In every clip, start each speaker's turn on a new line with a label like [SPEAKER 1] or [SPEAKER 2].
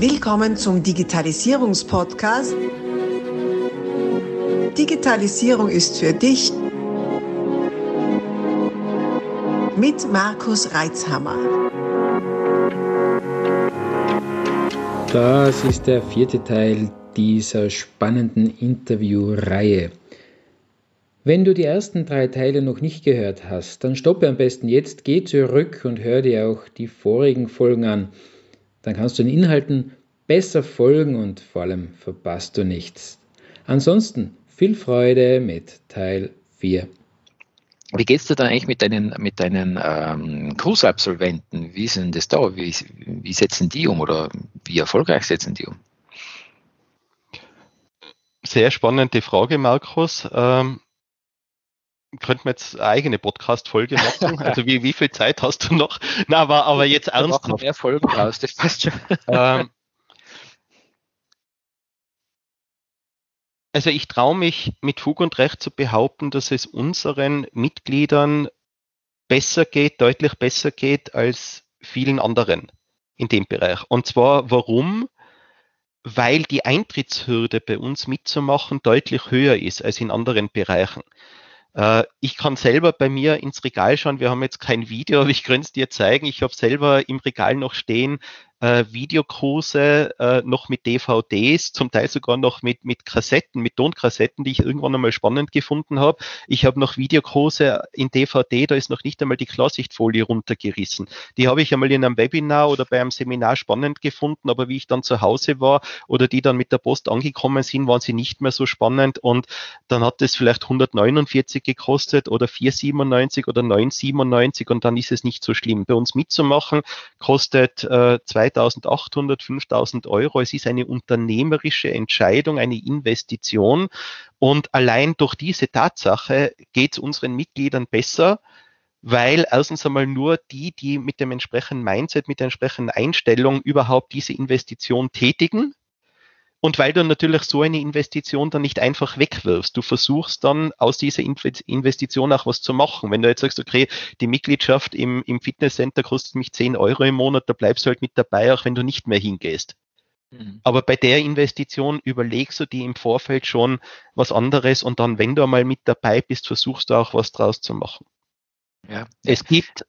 [SPEAKER 1] Willkommen zum Digitalisierungspodcast. Digitalisierung ist für dich mit Markus Reitzhammer.
[SPEAKER 2] Das ist der vierte Teil dieser spannenden Interviewreihe. Wenn du die ersten drei Teile noch nicht gehört hast, dann stoppe am besten jetzt, geh zurück und hör dir auch die vorigen Folgen an. Dann kannst du den Inhalten besser folgen und vor allem verpasst du nichts. Ansonsten viel Freude mit Teil 4.
[SPEAKER 3] Wie geht es dir dann eigentlich mit deinen, mit deinen ähm, Kursabsolventen? Wie sind das da? Wie, wie setzen die um oder wie erfolgreich setzen die um?
[SPEAKER 4] Sehr spannende Frage, Markus. Ähm, könnte man jetzt eine eigene Podcast-Folge machen? Also wie, wie viel Zeit hast du noch? Na, aber, aber jetzt ernsthaft.
[SPEAKER 3] Noch mehr Folgen raus, das passt schon.
[SPEAKER 4] Ähm, also ich traue mich mit Fug und Recht zu behaupten, dass es unseren Mitgliedern besser geht, deutlich besser geht als vielen anderen in dem Bereich. Und zwar warum? Weil die Eintrittshürde bei uns mitzumachen deutlich höher ist als in anderen Bereichen. Äh, ich kann selber bei mir ins Regal schauen. Wir haben jetzt kein Video, aber ich könnte es dir zeigen. Ich habe selber im Regal noch stehen äh, Videokurse äh, noch mit DVDs, zum Teil sogar noch mit, mit Kassetten, mit Tonkassetten, die ich irgendwann einmal spannend gefunden habe. Ich habe noch Videokurse in DVD, da ist noch nicht einmal die Klarsichtfolie runtergerissen. Die habe ich einmal in einem Webinar oder bei einem Seminar spannend gefunden, aber wie ich dann zu Hause war oder die dann mit der Post angekommen sind, waren sie nicht mehr so spannend und dann hat es vielleicht 149 gekostet oder 497 oder 997 und dann ist es nicht so schlimm. Bei uns mitzumachen kostet äh, 2800, 5000 Euro. Es ist eine unternehmerische Entscheidung, eine Investition. Und allein durch diese Tatsache geht es unseren Mitgliedern besser, weil erstens einmal nur die, die mit dem entsprechenden Mindset, mit der entsprechenden Einstellung überhaupt diese Investition tätigen, und weil du natürlich so eine Investition dann nicht einfach wegwirfst. Du versuchst dann aus dieser Investition auch was zu machen. Wenn du jetzt sagst, okay, die Mitgliedschaft im, im Fitnesscenter kostet mich 10 Euro im Monat, da bleibst du halt mit dabei, auch wenn du nicht mehr hingehst. Mhm. Aber bei der Investition überlegst du dir im Vorfeld schon was anderes und dann, wenn du einmal mit dabei bist, versuchst du auch was draus zu machen. Ja. Es gibt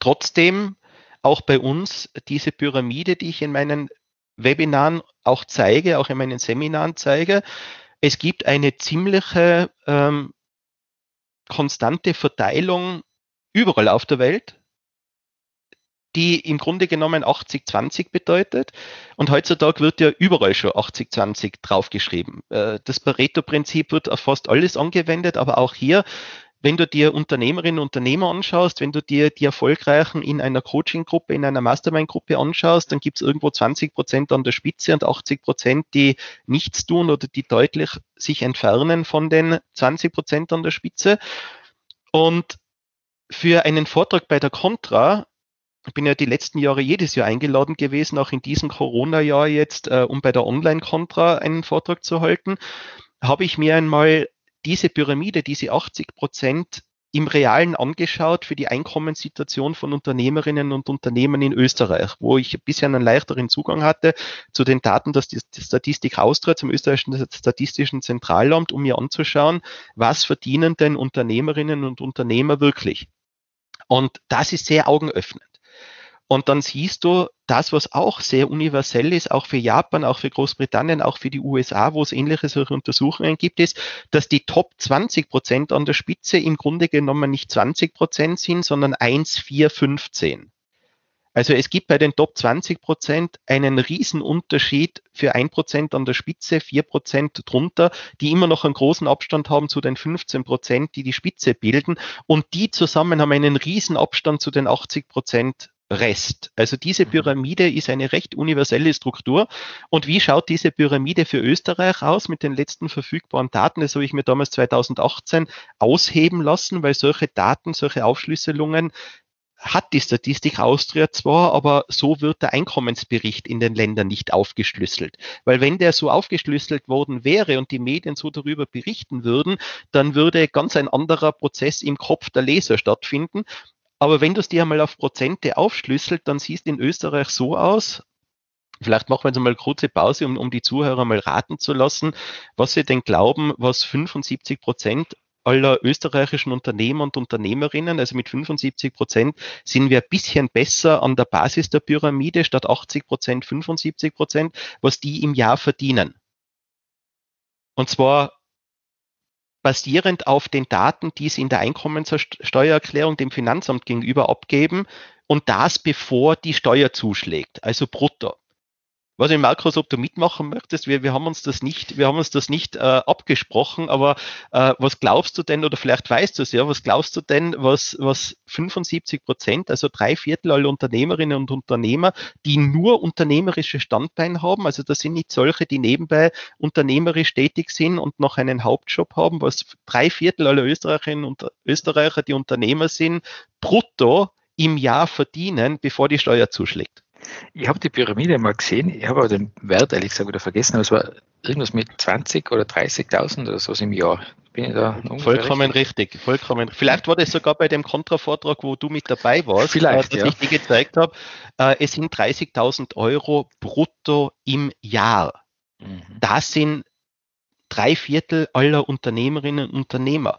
[SPEAKER 4] trotzdem auch bei uns diese Pyramide, die ich in meinen Webinaren auch zeige, auch in meinen Seminaren zeige. Es gibt eine ziemliche ähm, konstante Verteilung überall auf der Welt, die im Grunde genommen 80-20 bedeutet. Und heutzutage wird ja überall schon 80-20 draufgeschrieben. Äh, das Pareto-Prinzip wird auf fast alles angewendet, aber auch hier wenn du dir Unternehmerinnen und Unternehmer anschaust, wenn du dir die Erfolgreichen in einer Coaching-Gruppe, in einer Mastermind-Gruppe anschaust, dann gibt es irgendwo 20 Prozent an der Spitze und 80 Prozent, die nichts tun oder die deutlich sich entfernen von den 20 Prozent an der Spitze. Und für einen Vortrag bei der Contra ich bin ja die letzten Jahre jedes Jahr eingeladen gewesen, auch in diesem Corona-Jahr jetzt, äh, um bei der Online-Contra einen Vortrag zu halten, habe ich mir einmal diese Pyramide, diese 80 Prozent im Realen angeschaut für die Einkommenssituation von Unternehmerinnen und Unternehmen in Österreich, wo ich bisher einen leichteren Zugang hatte zu den Daten dass die Statistik Austria, zum österreichischen Statistischen Zentralamt, um mir anzuschauen, was verdienen denn Unternehmerinnen und Unternehmer wirklich. Und das ist sehr augenöffnend. Und dann siehst du, das, was auch sehr universell ist, auch für Japan, auch für Großbritannien, auch für die USA, wo es ähnliche solche Untersuchungen gibt, ist, dass die Top 20 Prozent an der Spitze im Grunde genommen nicht 20 Prozent sind, sondern 1, 4, 15. Also es gibt bei den Top 20 Prozent einen Riesenunterschied für ein Prozent an der Spitze, vier Prozent drunter, die immer noch einen großen Abstand haben zu den 15 Prozent, die die Spitze bilden. Und die zusammen haben einen Riesenabstand zu den 80 Prozent Rest. Also diese mhm. Pyramide ist eine recht universelle Struktur. Und wie schaut diese Pyramide für Österreich aus mit den letzten verfügbaren Daten? Das habe ich mir damals 2018 ausheben lassen, weil solche Daten, solche Aufschlüsselungen hat die Statistik Austria zwar, aber so wird der Einkommensbericht in den Ländern nicht aufgeschlüsselt. Weil wenn der so aufgeschlüsselt worden wäre und die Medien so darüber berichten würden, dann würde ganz ein anderer Prozess im Kopf der Leser stattfinden. Aber wenn du es dir einmal auf Prozente aufschlüsselt, dann siehst in Österreich so aus, Vielleicht machen wir jetzt mal eine kurze Pause, um, um die Zuhörer mal raten zu lassen, was sie denn glauben, was 75 Prozent aller österreichischen Unternehmer und Unternehmerinnen, also mit 75 Prozent, sind wir ein bisschen besser an der Basis der Pyramide statt 80 Prozent, 75 Prozent, was die im Jahr verdienen. Und zwar basierend auf den Daten, die sie in der Einkommenssteuererklärung dem Finanzamt gegenüber abgeben und das bevor die Steuer zuschlägt, also brutto. Was ich, Markus, ob du mitmachen möchtest, wir, wir haben uns das nicht, wir haben uns das nicht äh, abgesprochen, aber äh, was glaubst du denn, oder vielleicht weißt du es ja, was glaubst du denn, was, was 75 Prozent, also drei Viertel aller Unternehmerinnen und Unternehmer, die nur unternehmerische Standbeine haben, also das sind nicht solche, die nebenbei unternehmerisch tätig sind und noch einen Hauptjob haben, was drei Viertel aller Österreicherinnen und Österreicher, die Unternehmer sind, brutto im Jahr verdienen, bevor die Steuer zuschlägt.
[SPEAKER 3] Ich habe die Pyramide mal gesehen, ich habe aber den Wert ehrlich gesagt wieder vergessen, aber es war irgendwas mit 20 oder 30.000 oder so im Jahr.
[SPEAKER 4] Bin ich da vollkommen richtig. richtig. vollkommen. Vielleicht war das sogar bei dem Kontravortrag, wo du mit dabei warst,
[SPEAKER 3] Vielleicht,
[SPEAKER 4] äh, dass ja. ich dir gezeigt habe. Äh, es sind 30.000 Euro brutto im Jahr. Mhm. Das sind drei Viertel aller Unternehmerinnen und Unternehmer.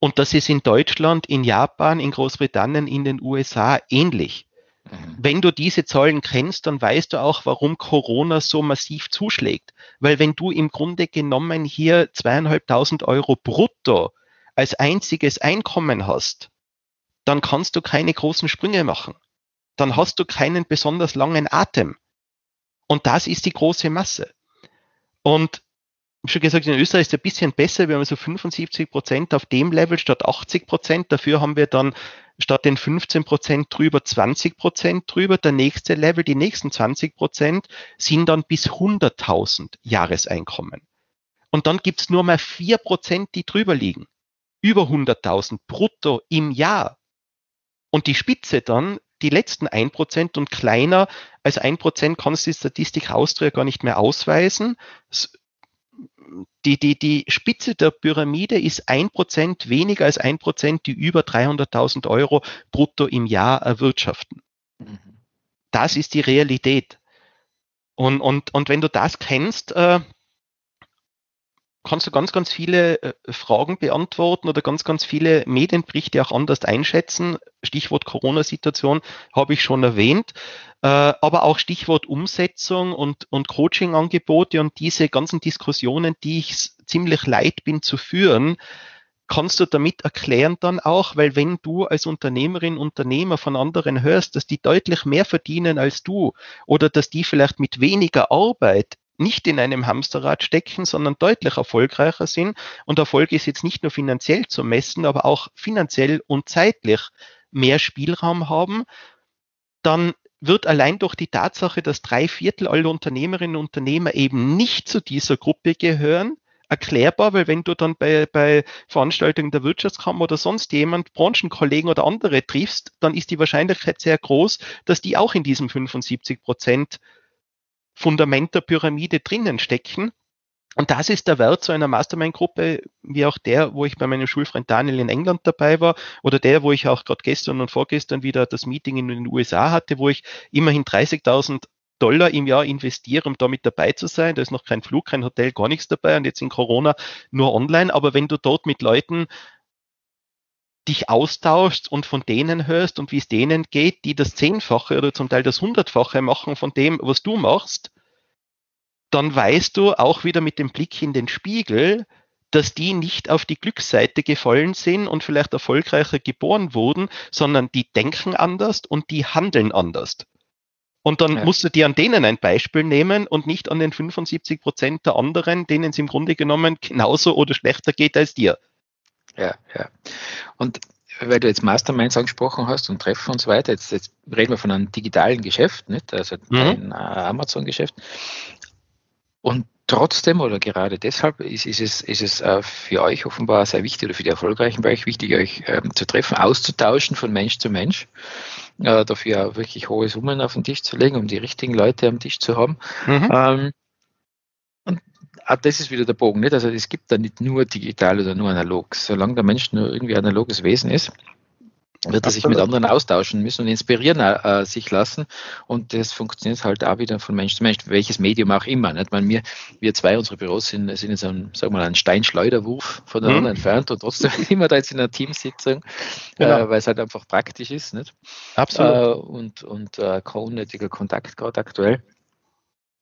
[SPEAKER 4] Und das ist in Deutschland, in Japan, in Großbritannien, in den USA ähnlich. Mhm. Wenn du diese Zahlen kennst, dann weißt du auch, warum Corona so massiv zuschlägt. Weil wenn du im Grunde genommen hier zweieinhalbtausend Euro brutto als einziges Einkommen hast, dann kannst du keine großen Sprünge machen. Dann hast du keinen besonders langen Atem. Und das ist die große Masse. Und schon gesagt, in Österreich ist es ein bisschen besser. Wir haben so 75 Prozent auf dem Level statt 80 Prozent. Dafür haben wir dann statt den 15 Prozent drüber 20 Prozent drüber. Der nächste Level, die nächsten 20 Prozent sind dann bis 100.000 Jahreseinkommen. Und dann gibt's nur mal vier Prozent, die drüber liegen. Über 100.000 brutto im Jahr. Und die Spitze dann, die letzten ein Prozent und kleiner als ein Prozent kannst du die Statistik Austria gar nicht mehr ausweisen die, die, die Spitze der Pyramide ist ein Prozent weniger als ein Prozent, die über 300.000 Euro brutto im Jahr erwirtschaften. Mhm. Das ist die Realität. Und, und, und wenn du das kennst, äh, kannst du ganz, ganz viele äh, Fragen beantworten oder ganz, ganz viele Medienberichte auch anders einschätzen. Stichwort Corona-Situation habe ich schon erwähnt, äh, aber auch Stichwort Umsetzung und, und Coaching-Angebote und diese ganzen Diskussionen, die ich ziemlich leid bin zu führen, kannst du damit erklären dann auch, weil wenn du als Unternehmerin, Unternehmer von anderen hörst, dass die deutlich mehr verdienen als du oder dass die vielleicht mit weniger Arbeit nicht in einem Hamsterrad stecken, sondern deutlich erfolgreicher sind. Und Erfolg ist jetzt nicht nur finanziell zu messen, aber auch finanziell und zeitlich mehr Spielraum haben, dann wird allein durch die Tatsache, dass drei Viertel aller Unternehmerinnen und Unternehmer eben nicht zu dieser Gruppe gehören, erklärbar, weil wenn du dann bei, bei Veranstaltungen der Wirtschaftskammer oder sonst jemand, Branchenkollegen oder andere triffst, dann ist die Wahrscheinlichkeit sehr groß, dass die auch in diesem 75 Prozent Fundament der Pyramide drinnen stecken. Und das ist der Wert so einer Mastermind-Gruppe, wie auch der, wo ich bei meinem Schulfreund Daniel in England dabei war, oder der, wo ich auch gerade gestern und vorgestern wieder das Meeting in den USA hatte, wo ich immerhin 30.000 Dollar im Jahr investiere, um damit dabei zu sein. Da ist noch kein Flug, kein Hotel, gar nichts dabei und jetzt in Corona nur online. Aber wenn du dort mit Leuten dich austauschst und von denen hörst und wie es denen geht, die das Zehnfache oder zum Teil das Hundertfache machen von dem, was du machst, dann weißt du auch wieder mit dem Blick in den Spiegel, dass die nicht auf die Glücksseite gefallen sind und vielleicht erfolgreicher geboren wurden, sondern die denken anders und die handeln anders. Und dann ja. musst du dir an denen ein Beispiel nehmen und nicht an den 75 Prozent der anderen, denen es im Grunde genommen genauso oder schlechter geht als dir.
[SPEAKER 3] Ja, ja. Und weil du jetzt Masterminds angesprochen hast und Treffen und so weiter, jetzt, jetzt reden wir von einem digitalen Geschäft, nicht? also mhm. ein Amazon-Geschäft. Und trotzdem oder gerade deshalb ist, ist es, ist es äh, für euch offenbar sehr wichtig oder für die Erfolgreichen bei euch wichtig, euch ähm, zu treffen, auszutauschen von Mensch zu Mensch, äh, dafür auch wirklich hohe Summen auf den Tisch zu legen, um die richtigen Leute am Tisch zu haben. Mhm. Ähm, ah, das ist wieder der Bogen, nicht? Also es gibt da nicht nur digital oder nur analog. Solange der Mensch nur irgendwie analoges Wesen ist, wird er sich mit anderen austauschen müssen und inspirieren äh, sich lassen. Und das funktioniert halt auch wieder von Mensch zu Mensch, welches Medium auch immer. Nicht? Meine, wir, wir zwei, unsere Büros sind, sind jetzt ein, sagen wir mal, ein Steinschleuderwurf voneinander mhm. entfernt und trotzdem sind wir da jetzt in einer Teamsitzung, genau. äh, weil es halt einfach praktisch ist. Nicht?
[SPEAKER 4] Absolut. Äh,
[SPEAKER 3] und und äh, kein unnötiger Kontakt gerade aktuell.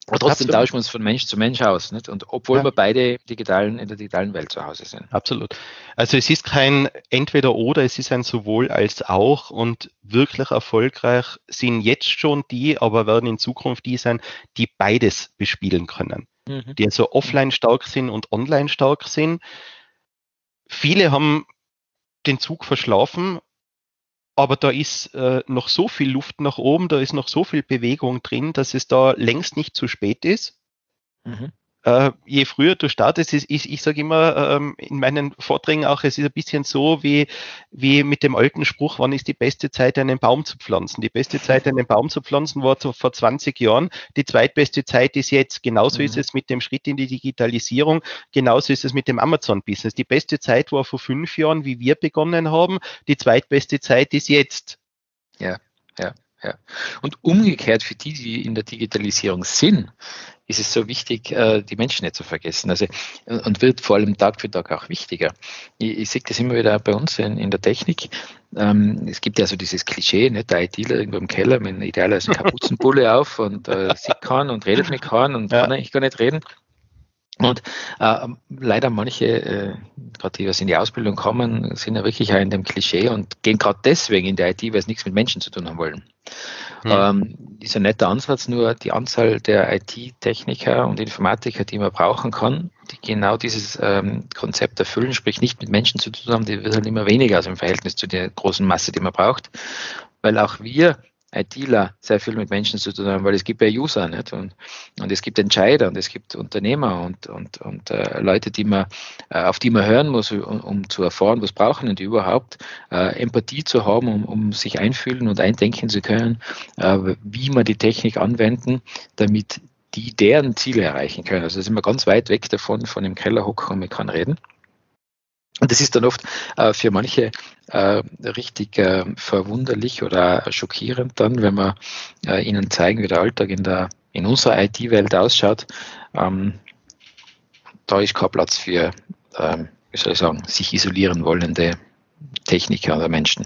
[SPEAKER 3] Aber trotzdem Absolut. tauschen wir uns von Mensch zu Mensch aus. Nicht? Und obwohl ja. wir beide digitalen, in der digitalen Welt zu Hause sind.
[SPEAKER 4] Absolut. Also es ist kein Entweder-Oder, es ist ein sowohl als auch und wirklich erfolgreich sind jetzt schon die, aber werden in Zukunft die sein, die beides bespielen können. Mhm. Die also offline stark sind und online stark sind. Viele haben den Zug verschlafen aber da ist äh, noch so viel Luft nach oben, da ist noch so viel Bewegung drin, dass es da längst nicht zu spät ist. Mhm äh, je früher du startest, ist, ich, ich sage immer ähm, in meinen Vorträgen auch, es ist ein bisschen so wie, wie mit dem alten Spruch, wann ist die beste Zeit, einen Baum zu pflanzen? Die beste Zeit, einen Baum zu pflanzen, war zu, vor 20 Jahren. Die zweitbeste Zeit ist jetzt. Genauso mhm. ist es mit dem Schritt in die Digitalisierung. Genauso ist es mit dem Amazon-Business. Die beste Zeit war vor fünf Jahren, wie wir begonnen haben. Die zweitbeste Zeit ist jetzt.
[SPEAKER 3] Ja, ja. Ja. Und umgekehrt für die, die in der Digitalisierung sind, ist es so wichtig, äh, die Menschen nicht zu vergessen. Also, und wird vor allem Tag für Tag auch wichtiger. Ich, ich sehe das immer wieder bei uns in, in der Technik. Ähm, es gibt ja so dieses Klischee, nicht? der ITler irgendwo im Keller mit idealerweise Kapuzenbulle auf und äh, sieht kann und redet mit kann und ja. kann eigentlich gar nicht reden. Und äh, leider manche, äh, gerade die, was in die Ausbildung kommen, sind ja wirklich auch in dem Klischee und gehen gerade deswegen in die IT, weil sie nichts mit Menschen zu tun haben wollen. Mhm. Ähm, ist ein netter Ansatz, nur die Anzahl der IT-Techniker und Informatiker, die man brauchen kann, die genau dieses ähm, Konzept erfüllen, sprich nicht mit Menschen zu tun haben, die wird halt immer weniger, also im Verhältnis zu der großen Masse, die man braucht. Weil auch wir ITler sehr viel mit Menschen zu tun haben, weil es gibt ja User nicht? Und, und es gibt Entscheider und es gibt Unternehmer und, und, und äh, Leute, die man, äh, auf die man hören muss, um, um zu erfahren, was brauchen die überhaupt, äh, Empathie zu haben, um, um sich einfühlen und eindenken zu können, äh, wie man die Technik anwenden, damit die deren Ziele erreichen können. Also sind wir ganz weit weg davon, von dem Keller hocken und man kann reden. Und das ist dann oft äh, für manche äh, richtig äh, verwunderlich oder schockierend dann, wenn wir äh, ihnen zeigen, wie der Alltag in, der, in unserer IT-Welt ausschaut. Ähm, da ist kein Platz für, ähm, wie soll ich sagen, sich isolieren wollende Techniker oder Menschen.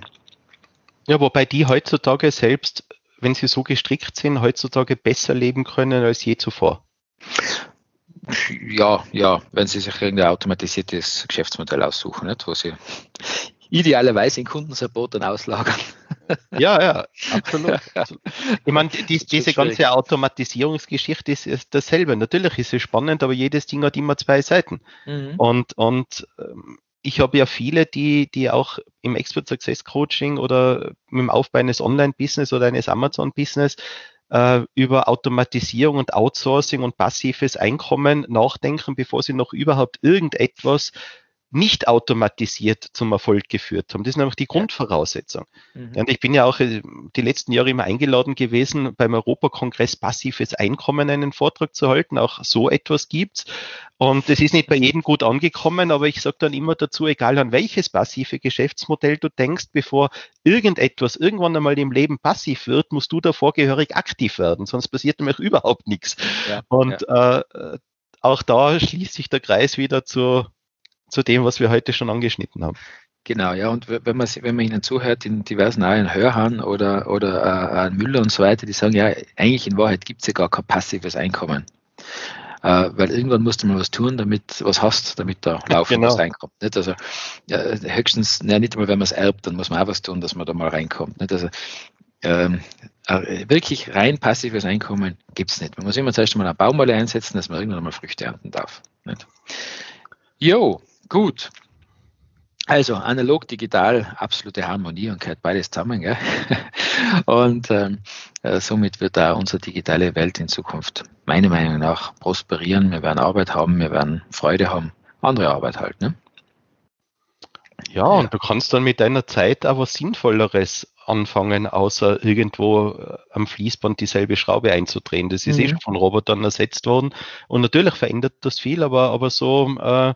[SPEAKER 4] Ja, wobei die heutzutage selbst, wenn sie so gestrickt sind, heutzutage besser leben können als je zuvor.
[SPEAKER 3] Ja, ja, wenn Sie sich irgendein automatisiertes Geschäftsmodell aussuchen, nicht, wo Sie idealerweise in Kundensupport dann auslagern.
[SPEAKER 4] Ja, ja, absolut. Ich meine, die, diese ganze Automatisierungsgeschichte ist, ist, dasselbe. Natürlich ist es spannend, aber jedes Ding hat immer zwei Seiten. Mhm. Und, und ähm, ich habe ja viele, die, die auch im Expert Success Coaching oder mit dem Aufbau eines Online-Business oder eines Amazon-Business äh, über Automatisierung und Outsourcing und passives Einkommen nachdenken, bevor sie noch überhaupt irgendetwas nicht automatisiert zum Erfolg geführt haben. Das ist nämlich die Grundvoraussetzung. Mhm. Und ich bin ja auch äh, die letzten Jahre immer eingeladen gewesen, beim Europakongress passives Einkommen einen Vortrag zu halten. Auch so etwas gibt's. Und es ist nicht bei jedem gut angekommen, aber ich sage dann immer dazu, egal an welches passive Geschäftsmodell du denkst, bevor irgendetwas irgendwann einmal im Leben passiv wird, musst du davor gehörig aktiv werden, sonst passiert nämlich überhaupt nichts. Ja, Und ja. Äh, auch da schließt sich der Kreis wieder zu zu dem, was wir heute schon angeschnitten haben.
[SPEAKER 3] Genau, ja, und wenn man, wenn man ihnen zuhört, in diversen Eilen Hörhahn oder, oder äh, Müller und so weiter, die sagen, ja, eigentlich in Wahrheit gibt es ja gar kein passives Einkommen. Äh, weil irgendwann musst du mal was tun, damit was hast, damit da laufen genau. was reinkommt. Nicht? Also ja, höchstens, ja, nicht einmal, wenn man es erbt, dann muss man auch was tun, dass man da mal reinkommt. Nicht? Also ähm, äh, wirklich rein passives Einkommen gibt es nicht. Man muss immer zuerst mal eine Baumwolle einsetzen, dass man irgendwann mal Früchte ernten darf. Nicht? Jo, Gut. Also analog, digital, absolute Harmonie und gehört beides zusammen. Gell? Und ähm, äh, somit wird da unsere digitale Welt in Zukunft meiner Meinung nach prosperieren. Wir werden Arbeit haben, wir werden Freude haben, andere Arbeit halt. Ne?
[SPEAKER 4] Ja, und du kannst dann mit deiner Zeit aber Sinnvolleres anfangen, außer irgendwo äh, am Fließband dieselbe Schraube einzudrehen. Das ist eh mhm. eh schon von Robotern ersetzt worden. Und natürlich verändert das viel, aber, aber so äh,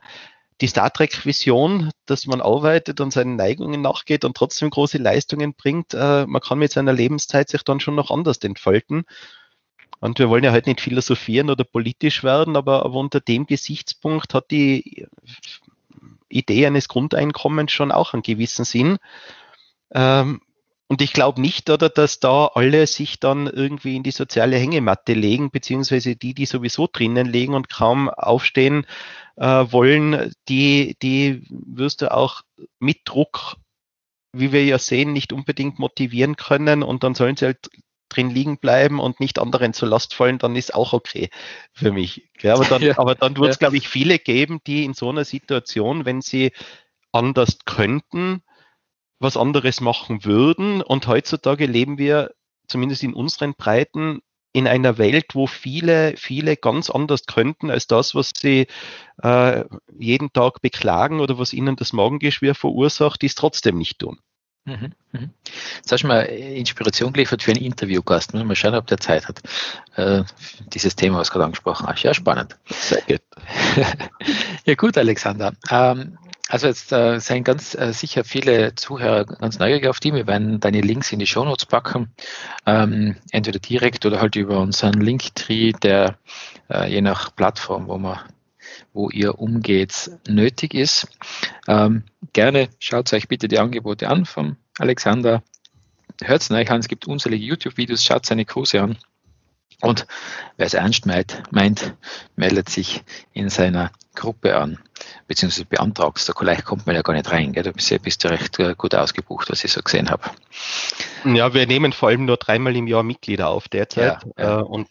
[SPEAKER 4] die Star Trek-Vision, dass man arbeitet und seinen Neigungen nachgeht und trotzdem große Leistungen bringt, äh, man kann mit seiner Lebenszeit sich dann schon noch anders entfalten. Und wir wollen ja heute nicht philosophieren oder politisch werden, aber, aber unter dem Gesichtspunkt hat die Idee eines Grundeinkommens schon auch einen gewissen Sinn. Ähm, und ich glaube nicht, oder, dass da alle sich dann irgendwie in die soziale Hängematte legen, beziehungsweise die, die sowieso drinnen liegen und kaum aufstehen äh, wollen, die, die wirst du auch mit Druck, wie wir ja sehen, nicht unbedingt motivieren können und dann sollen sie halt drin liegen bleiben und nicht anderen zur Last fallen, dann ist auch okay für mich. Ja, aber dann, ja. aber dann wird es, glaube ich, viele geben, die in so einer Situation, wenn sie anders könnten, was anderes machen würden. Und heutzutage leben wir, zumindest in unseren Breiten, in einer Welt, wo viele, viele ganz anders könnten als das, was sie äh, jeden Tag beklagen oder was ihnen das Magengeschwür verursacht, die es trotzdem nicht tun. Mhm,
[SPEAKER 3] mhm. Jetzt hast du mal Inspiration geliefert für einen Interviewgast. Mal schauen, ob der Zeit hat. Äh, dieses Thema, was du gerade angesprochen hast. Ja, spannend. Sehr gut. ja, gut, Alexander. Ähm, also jetzt äh, seien ganz äh, sicher viele Zuhörer ganz neugierig auf die. Wir werden deine Links in die Shownotes packen, ähm, entweder direkt oder halt über unseren Linktree, der äh, je nach Plattform, wo man wo ihr umgeht, nötig ist. Ähm, gerne schaut euch bitte die Angebote an von Alexander. Hört es euch an, es gibt unzählige YouTube-Videos, schaut seine Kurse an. Und wer es ernst meint, meint, meldet sich in seiner Gruppe an, beziehungsweise beantragt es. Vielleicht kommt man ja gar nicht rein. Gell? Da bist du, bist du recht äh, gut ausgebucht, was ich so gesehen habe.
[SPEAKER 4] Ja, wir nehmen vor allem nur dreimal im Jahr Mitglieder auf derzeit. Ja, ja. Äh, und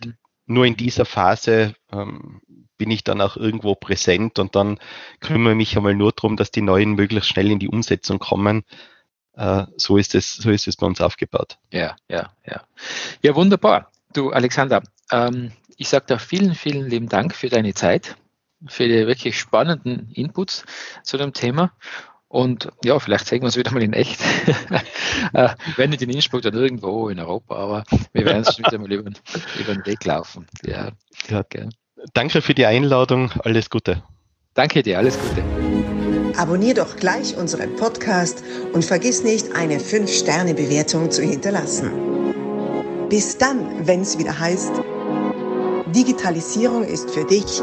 [SPEAKER 4] nur in dieser Phase ähm, bin ich dann auch irgendwo präsent und dann kümmere ich mich einmal nur darum, dass die neuen möglichst schnell in die Umsetzung kommen. Äh, so ist es, so ist es bei uns aufgebaut.
[SPEAKER 3] Ja, ja, ja. Ja, wunderbar. Du, Alexander, ähm, ich sage dir vielen, vielen lieben Dank für deine Zeit, für die wirklich spannenden Inputs zu dem Thema. Und ja, vielleicht zeigen wir uns wieder mal in echt. äh, wenn nicht in Innsbruck, dann irgendwo in Europa, aber wir werden es wieder mal über, über, den Weg laufen. Ja,
[SPEAKER 4] ja. Okay. Danke für die Einladung. Alles Gute.
[SPEAKER 3] Danke dir, alles Gute.
[SPEAKER 1] Abonnier doch gleich unseren Podcast und vergiss nicht, eine 5-Sterne-Bewertung zu hinterlassen. Bis dann, wenn es wieder heißt, Digitalisierung ist für dich